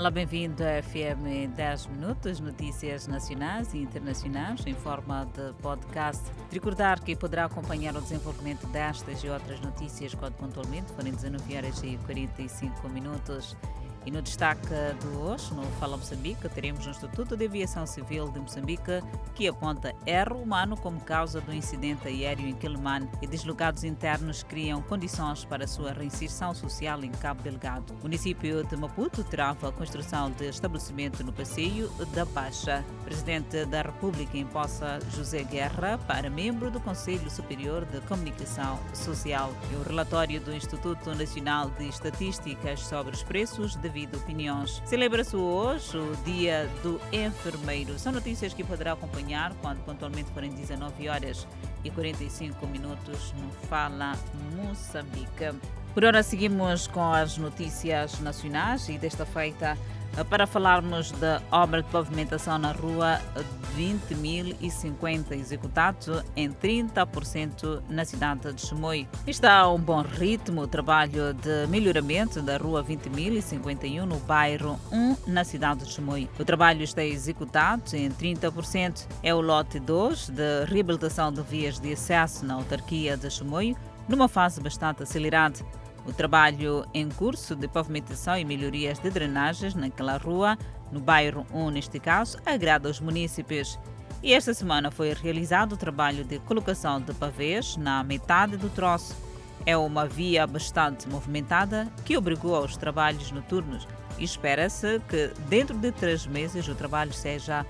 Olá, bem-vindo a FM 10 Minutos, notícias nacionais e internacionais em forma de podcast. Recordar que poderá acompanhar o desenvolvimento destas e outras notícias quando pontualmente forem 19 horas e 45 minutos. E no destaque de hoje, no Fala Moçambique, teremos o Instituto de Aviação Civil de Moçambique, que aponta erro humano como causa do incidente aéreo em Quelimane e deslocados internos criam condições para sua reinserção social em Cabo Delgado. O município de Maputo trava a construção de estabelecimento no Passeio da Baixa. Presidente da República imposta José Guerra para membro do Conselho Superior de Comunicação Social. E o relatório do Instituto Nacional de Estatísticas sobre os preços de devido opiniões. Celebra-se hoje o Dia do Enfermeiro. São notícias que poderá acompanhar quando pontualmente forem 19 horas e 45 minutos no Fala Moçambique. Por hora seguimos com as notícias nacionais e desta feita para falarmos da obra de pavimentação na rua 20.050 executado em 30% na cidade de Chimoio. Está a um bom ritmo o trabalho de melhoramento da rua 20.051 no bairro 1 na cidade de Chimoio. O trabalho está executado em 30%. É o lote 2 de reabilitação de vias de acesso na autarquia de Chimoio, numa fase bastante acelerada. O trabalho em curso de pavimentação e melhorias de drenagens naquela rua, no bairro 1 neste caso, agrada os munícipes. E esta semana foi realizado o trabalho de colocação de pavês na metade do troço. É uma via bastante movimentada que obrigou aos trabalhos noturnos e espera-se que dentro de três meses o trabalho seja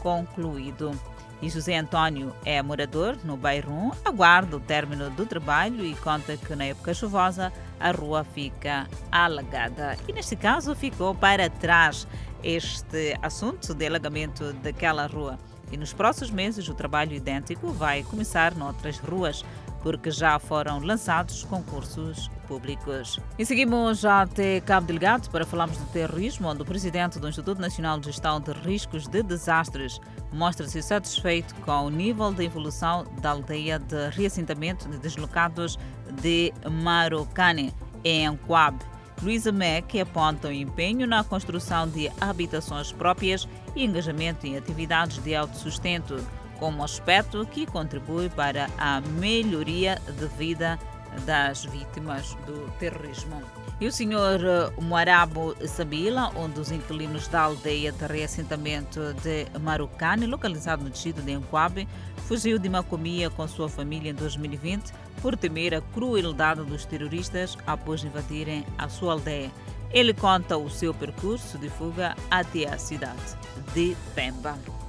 concluído. E José Antônio é morador no bairro 1, aguarda o término do trabalho e conta que na época chuvosa a rua fica alagada. E neste caso ficou para trás este assunto de alagamento daquela rua. E nos próximos meses o trabalho idêntico vai começar noutras ruas, porque já foram lançados concursos públicos. E seguimos até Cabo Delgado para falarmos do terrorismo, onde o presidente do Instituto Nacional de Gestão de Riscos de Desastres mostra-se satisfeito com o nível de evolução da aldeia de reassentamento de deslocados de Marocane, em Anquab. Luísa Mack aponta o empenho na construção de habitações próprias e engajamento em atividades de autossustento, como aspecto que contribui para a melhoria de vida das vítimas do terrorismo. E o senhor eh, Moarabo Sabila, um dos inquilinos da aldeia de reassentamento de Marucane, localizado no distrito de Enquabe, fugiu de Macomia com sua família em 2020 por temer a crueldade dos terroristas após invadirem a sua aldeia. Ele conta o seu percurso de fuga até a cidade de Pemba.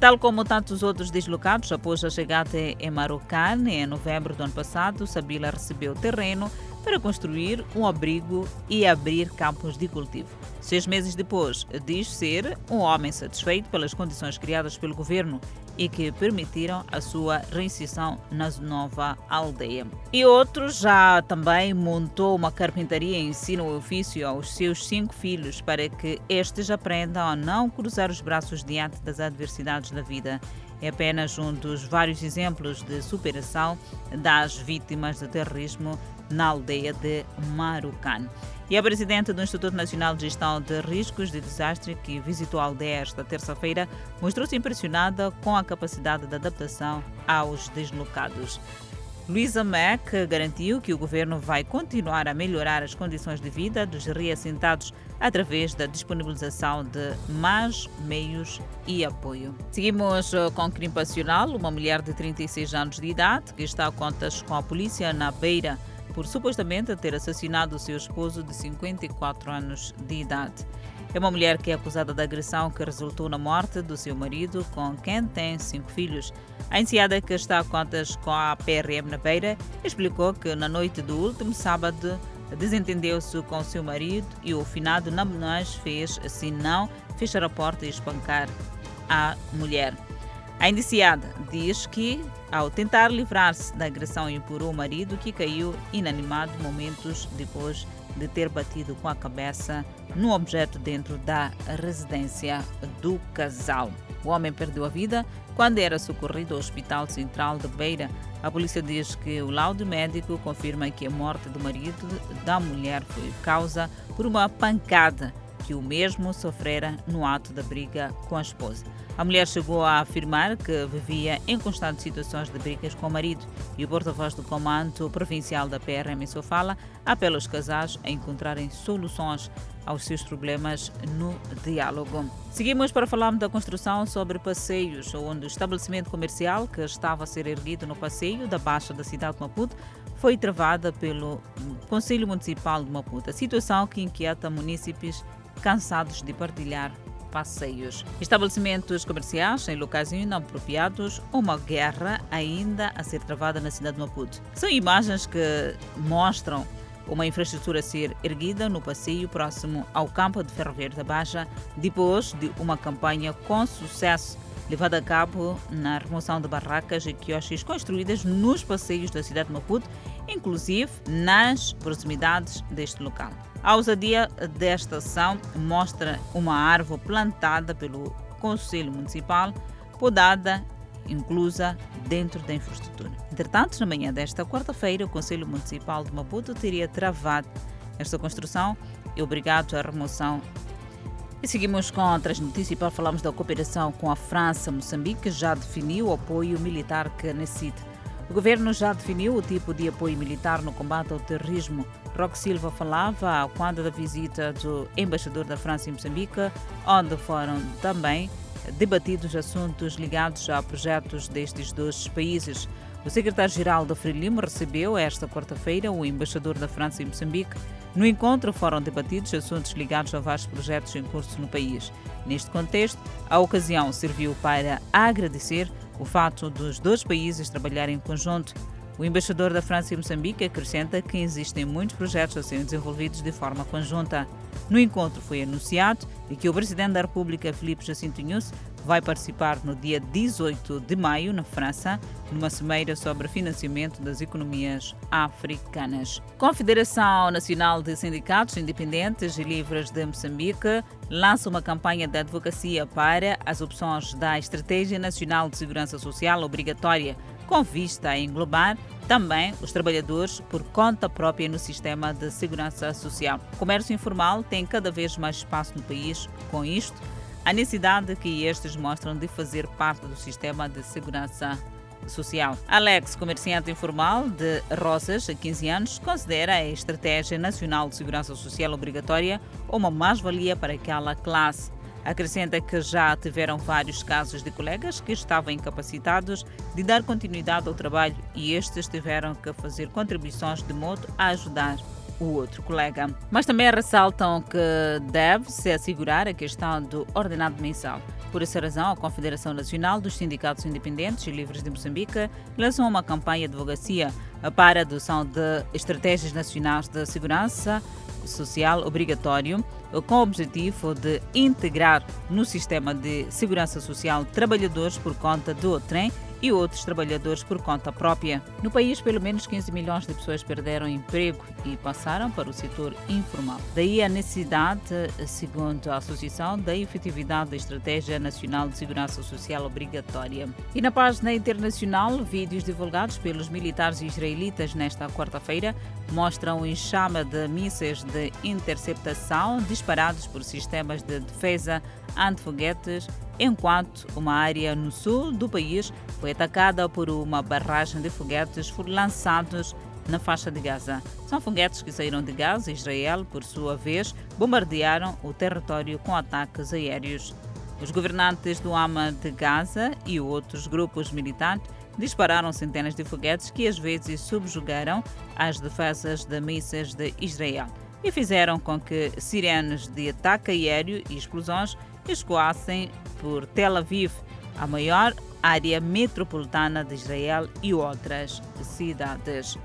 Tal como tantos outros deslocados, após a chegada em Marocane, em novembro do ano passado, Sabila recebeu terreno para construir um abrigo e abrir campos de cultivo. Seis meses depois, diz ser um homem satisfeito pelas condições criadas pelo governo e que permitiram a sua reinserção na nova aldeia. E outro já também montou uma carpintaria e ensina o ofício aos seus cinco filhos para que estes aprendam a não cruzar os braços diante das adversidades da vida. É apenas um dos vários exemplos de superação das vítimas de terrorismo na aldeia de Marucan. E a presidente do Instituto Nacional de Gestão de Riscos de Desastre, que visitou a aldeia esta terça-feira, mostrou-se impressionada com a capacidade de adaptação aos deslocados. Luísa Mack garantiu que o governo vai continuar a melhorar as condições de vida dos reassentados através da disponibilização de mais meios e apoio. Seguimos eh, com o crime passional. Uma mulher de 36 anos de idade que está a contas com a polícia na Beira por supostamente ter assassinado o seu esposo de 54 anos de idade. É uma mulher que é acusada de agressão que resultou na morte do seu marido, com quem tem cinco filhos. A enseada que está a contas com a PRM na Beira explicou que na noite do último sábado desentendeu-se com seu marido e o finado Namunães fez, assim não, fechar a porta e espancar a mulher. A indiciada diz que, ao tentar livrar-se da agressão, empurrou o marido que caiu inanimado momentos depois de ter batido com a cabeça no objeto dentro da residência do casal. O homem perdeu a vida quando era socorrido ao Hospital Central de Beira. A polícia diz que o laudo médico confirma que a morte do marido da mulher foi causa por uma pancada que o mesmo sofrera no ato da briga com a esposa. A mulher chegou a afirmar que vivia em constantes situações de brigas com o marido e o porta-voz do Comando Provincial da PRM Sofala apela os casais a encontrarem soluções aos seus problemas no diálogo. Seguimos para falarmos da construção sobre passeios, onde o estabelecimento comercial que estava a ser erguido no passeio da Baixa da cidade de Maputo foi travada pelo Conselho Municipal de Maputo, a situação que inquieta munícipes cansados de partilhar passeios. Estabelecimentos comerciais em locais inapropriados, uma guerra ainda a ser travada na cidade de Maputo. São imagens que mostram uma infraestrutura a ser erguida no passeio próximo ao campo de Ferroviário da Baixa, depois de uma campanha com sucesso levada a cabo na remoção de barracas e quiosques construídas nos passeios da cidade de Maputo, inclusive nas proximidades deste local. A ousadia desta ação mostra uma árvore plantada pelo Conselho Municipal, podada, inclusa dentro da infraestrutura. Entretanto, na manhã desta quarta-feira, o Conselho Municipal de Maputo teria travado esta construção e obrigado à remoção e seguimos com outras notícias para falarmos da cooperação com a França. Moçambique já definiu o apoio militar que necessita. O governo já definiu o tipo de apoio militar no combate ao terrorismo. Roque Silva falava quando da visita do embaixador da França em Moçambique, onde foram também debatidos assuntos ligados a projetos destes dois países. O secretário-geral da Frelimo recebeu esta quarta-feira o embaixador da França em Moçambique. No encontro foram debatidos assuntos ligados a vários projetos em curso no país. Neste contexto, a ocasião serviu para agradecer o fato dos dois países trabalharem em conjunto. O embaixador da França em Moçambique acrescenta que existem muitos projetos a serem desenvolvidos de forma conjunta. No encontro foi anunciado que o presidente da República, Filipe Jacinto Nunes, vai participar no dia 18 de maio, na França, numa cimeira sobre financiamento das economias africanas. Confederação Nacional de Sindicatos Independentes e Livres de Moçambique lança uma campanha de advocacia para as opções da Estratégia Nacional de Segurança Social obrigatória, com vista a englobar também os trabalhadores por conta própria no sistema de segurança social. O comércio informal tem cada vez mais espaço no país. Com isto, a necessidade que estes mostram de fazer parte do sistema de segurança social. Alex, comerciante informal de Rosas, há 15 anos, considera a Estratégia Nacional de Segurança Social obrigatória uma mais-valia para aquela classe. Acrescenta que já tiveram vários casos de colegas que estavam incapacitados de dar continuidade ao trabalho e estes tiveram que fazer contribuições de modo a ajudar o outro colega. Mas também ressaltam que deve-se assegurar a questão do ordenado mensal. Por essa razão, a Confederação Nacional dos Sindicatos Independentes e Livres de Moçambique lançou uma campanha de advocacia para a adoção de estratégias nacionais de segurança social obrigatório, com o objetivo de integrar no sistema de segurança social trabalhadores por conta do trem e outros trabalhadores por conta própria. No país, pelo menos 15 milhões de pessoas perderam emprego e passaram para o setor informal. Daí a necessidade, segundo a Associação, da efetividade da Estratégia Nacional de Segurança Social Obrigatória. E na página internacional, vídeos divulgados pelos militares israelitas nesta quarta-feira mostram um enxame de mísseis de interceptação disparados por sistemas de defesa antifoguetes enquanto uma área no sul do país foi atacada por uma barragem de foguetes lançados na faixa de Gaza. São foguetes que saíram de Gaza e Israel, por sua vez, bombardearam o território com ataques aéreos. Os governantes do Hama de Gaza e outros grupos militantes dispararam centenas de foguetes que às vezes subjugaram as defesas de mísseis de Israel e fizeram com que sirenes de ataque aéreo e explosões escoassem por Tel Aviv, a maior área metropolitana de Israel e outras cidades.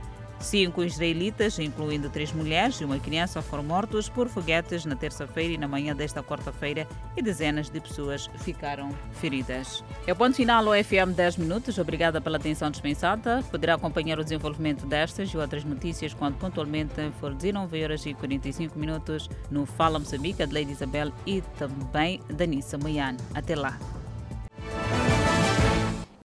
Cinco israelitas, incluindo três mulheres e uma criança, foram mortos por foguetes na terça-feira e na manhã desta quarta-feira e dezenas de pessoas ficaram feridas. É o ponto final ao FM 10 Minutos. Obrigada pela atenção dispensada. Poderá acompanhar o desenvolvimento destas e outras notícias quando pontualmente for 19 horas e 45 minutos no Fala Moçambique, de Lady Isabel e também da Nissa Moiane. Até lá.